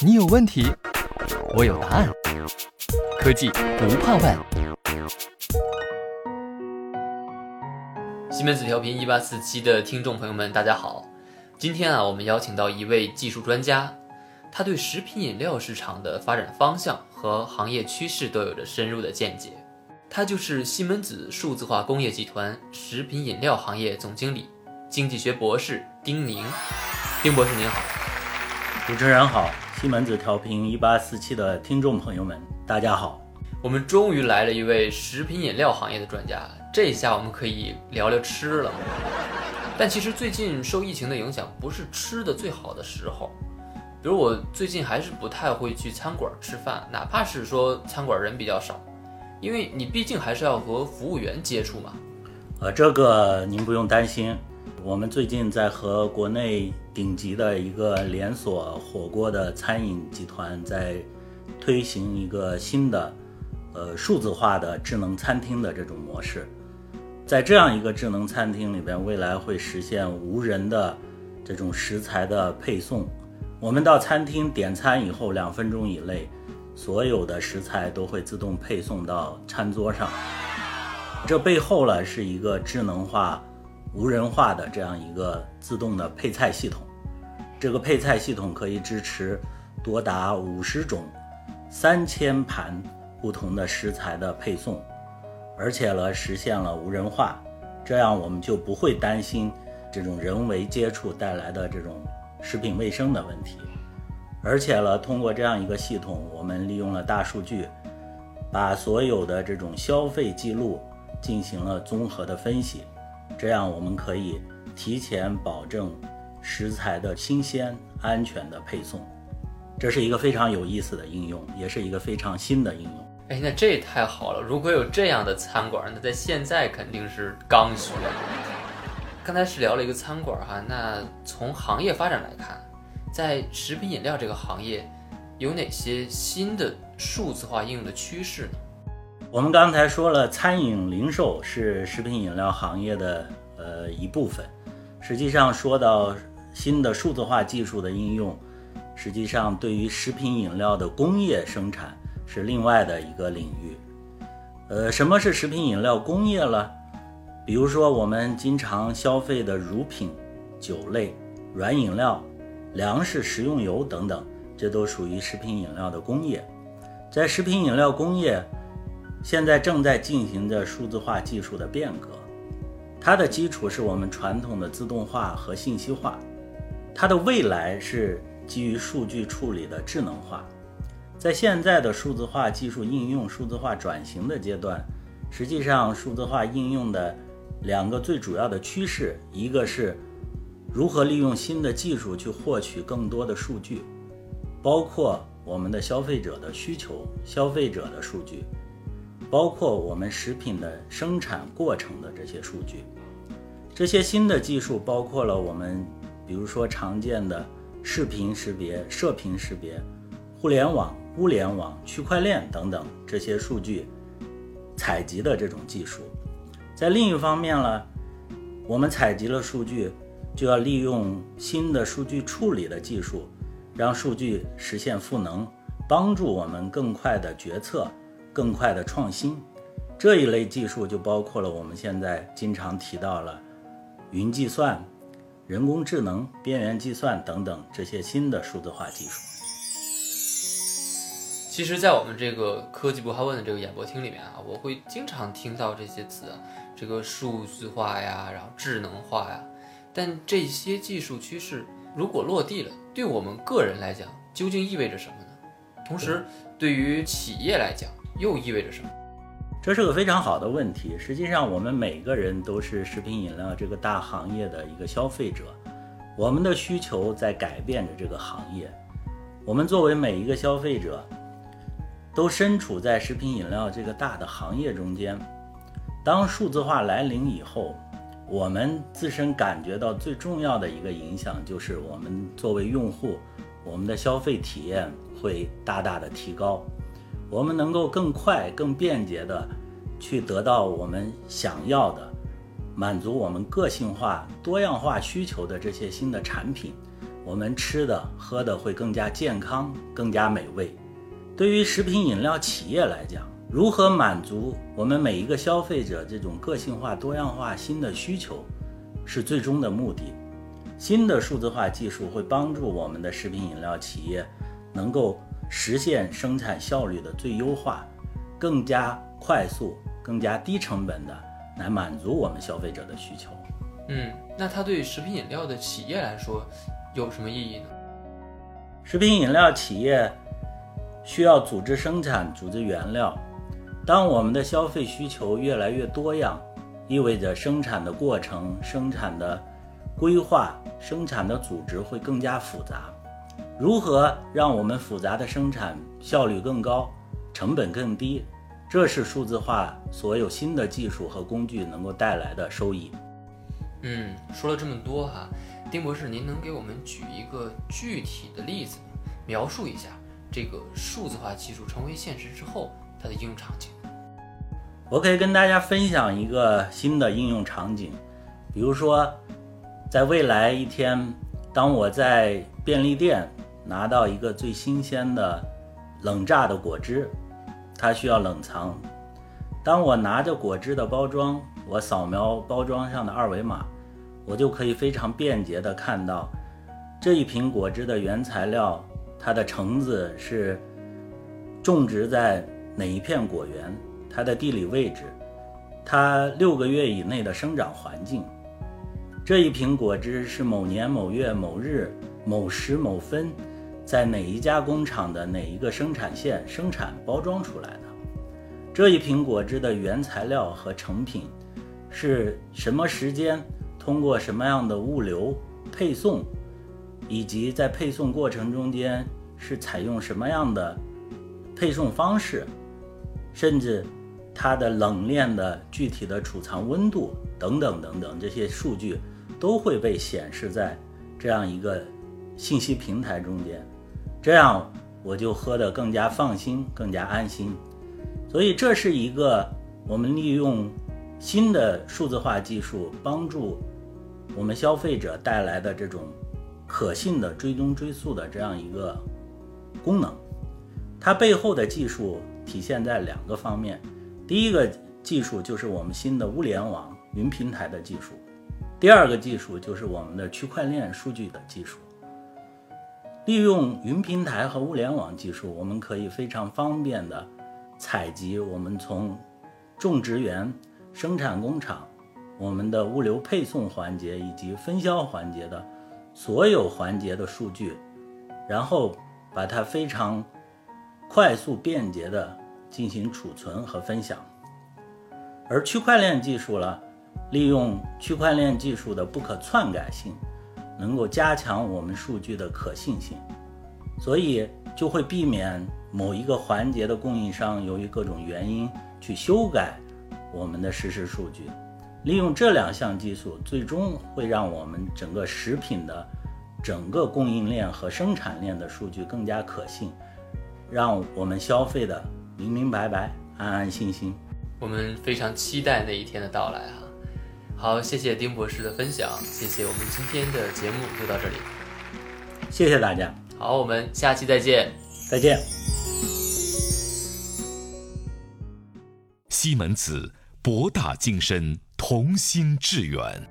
你有问题，我有答案。科技不怕问。西门子调频一八四七的听众朋友们，大家好。今天啊，我们邀请到一位技术专家，他对食品饮料市场的发展方向和行业趋势都有着深入的见解。他就是西门子数字化工业集团食品饮料行业总经理、经济学博士丁宁。丁博士您好，主持人好，西门子调频一八四七的听众朋友们，大家好。我们终于来了一位食品饮料行业的专家，这一下我们可以聊聊吃了。但其实最近受疫情的影响，不是吃的最好的时候。比如我最近还是不太会去餐馆吃饭，哪怕是说餐馆人比较少，因为你毕竟还是要和服务员接触嘛。呃，这个您不用担心，我们最近在和国内顶级的一个连锁火锅的餐饮集团在推行一个新的。呃，数字化的智能餐厅的这种模式，在这样一个智能餐厅里边，未来会实现无人的这种食材的配送。我们到餐厅点餐以后，两分钟以内，所有的食材都会自动配送到餐桌上。这背后呢，是一个智能化、无人化的这样一个自动的配菜系统。这个配菜系统可以支持多达五十种、三千盘。不同的食材的配送，而且呢实现了无人化，这样我们就不会担心这种人为接触带来的这种食品卫生的问题。而且呢，通过这样一个系统，我们利用了大数据，把所有的这种消费记录进行了综合的分析，这样我们可以提前保证食材的新鲜、安全的配送。这是一个非常有意思的应用，也是一个非常新的应用。哎，那这也太好了！如果有这样的餐馆，那在现在肯定是刚需。刚才是聊了一个餐馆哈，那从行业发展来看，在食品饮料这个行业，有哪些新的数字化应用的趋势呢？我们刚才说了，餐饮零售是食品饮料行业的呃一部分。实际上，说到新的数字化技术的应用，实际上对于食品饮料的工业生产。是另外的一个领域，呃，什么是食品饮料工业了？比如说我们经常消费的乳品、酒类、软饮料、粮食、食用油等等，这都属于食品饮料的工业。在食品饮料工业，现在正在进行着数字化技术的变革，它的基础是我们传统的自动化和信息化，它的未来是基于数据处理的智能化。在现在的数字化技术应用、数字化转型的阶段，实际上数字化应用的两个最主要的趋势，一个是如何利用新的技术去获取更多的数据，包括我们的消费者的需求、消费者的数据，包括我们食品的生产过程的这些数据。这些新的技术包括了我们，比如说常见的视频识别、射频识别、互联网。物联网、区块链等等这些数据采集的这种技术，在另一方面呢，我们采集了数据，就要利用新的数据处理的技术，让数据实现赋能，帮助我们更快的决策、更快的创新。这一类技术就包括了我们现在经常提到了云计算、人工智能、边缘计算等等这些新的数字化技术。其实，在我们这个科技不好问的这个演播厅里面啊，我会经常听到这些词，啊这个数字化呀，然后智能化呀。但这些技术趋势如果落地了，对我们个人来讲，究竟意味着什么呢？同时，对于企业来讲，又意味着什么？这是个非常好的问题。实际上，我们每个人都是食品饮料这个大行业的一个消费者，我们的需求在改变着这个行业。我们作为每一个消费者。都身处在食品饮料这个大的行业中间。当数字化来临以后，我们自身感觉到最重要的一个影响，就是我们作为用户，我们的消费体验会大大的提高。我们能够更快、更便捷的去得到我们想要的、满足我们个性化、多样化需求的这些新的产品，我们吃的喝的会更加健康、更加美味。对于食品饮料企业来讲，如何满足我们每一个消费者这种个性化、多样化新的需求，是最终的目的。新的数字化技术会帮助我们的食品饮料企业能够实现生产效率的最优化，更加快速、更加低成本的来满足我们消费者的需求。嗯，那它对食品饮料的企业来说有什么意义呢？食品饮料企业需要组织生产、组织原料。当我们的消费需求越来越多样，意味着生产的过程、生产的规划、生产的组织会更加复杂。如何让我们复杂的生产效率更高、成本更低？这是数字化所有新的技术和工具能够带来的收益。嗯，说了这么多哈，丁博士，您能给我们举一个具体的例子，描述一下这个数字化技术成为现实之后它的应用场景？我可以跟大家分享一个新的应用场景，比如说，在未来一天，当我在便利店拿到一个最新鲜的冷榨的果汁，它需要冷藏。当我拿着果汁的包装，我扫描包装上的二维码。我就可以非常便捷地看到这一瓶果汁的原材料，它的橙子是种植在哪一片果园，它的地理位置，它六个月以内的生长环境。这一瓶果汁是某年某月某日某时某分，在哪一家工厂的哪一个生产线生产包装出来的？这一瓶果汁的原材料和成品是什么时间？通过什么样的物流配送，以及在配送过程中间是采用什么样的配送方式，甚至它的冷链的具体的储藏温度等等等等，这些数据都会被显示在这样一个信息平台中间，这样我就喝得更加放心，更加安心。所以这是一个我们利用新的数字化技术帮助。我们消费者带来的这种可信的追踪追溯的这样一个功能，它背后的技术体现在两个方面。第一个技术就是我们新的物联网云平台的技术，第二个技术就是我们的区块链数据的技术。利用云平台和物联网技术，我们可以非常方便的采集我们从种植园、生产工厂。我们的物流配送环节以及分销环节的所有环节的数据，然后把它非常快速便捷的进行储存和分享。而区块链技术呢，利用区块链技术的不可篡改性，能够加强我们数据的可信性，所以就会避免某一个环节的供应商由于各种原因去修改我们的实时数据。利用这两项技术，最终会让我们整个食品的整个供应链和生产链的数据更加可信，让我们消费的明明白白、安安心心。我们非常期待那一天的到来啊。好，谢谢丁博士的分享，谢谢我们今天的节目就到这里，谢谢大家。好，我们下期再见，再见。西门子，博大精深。同心致远。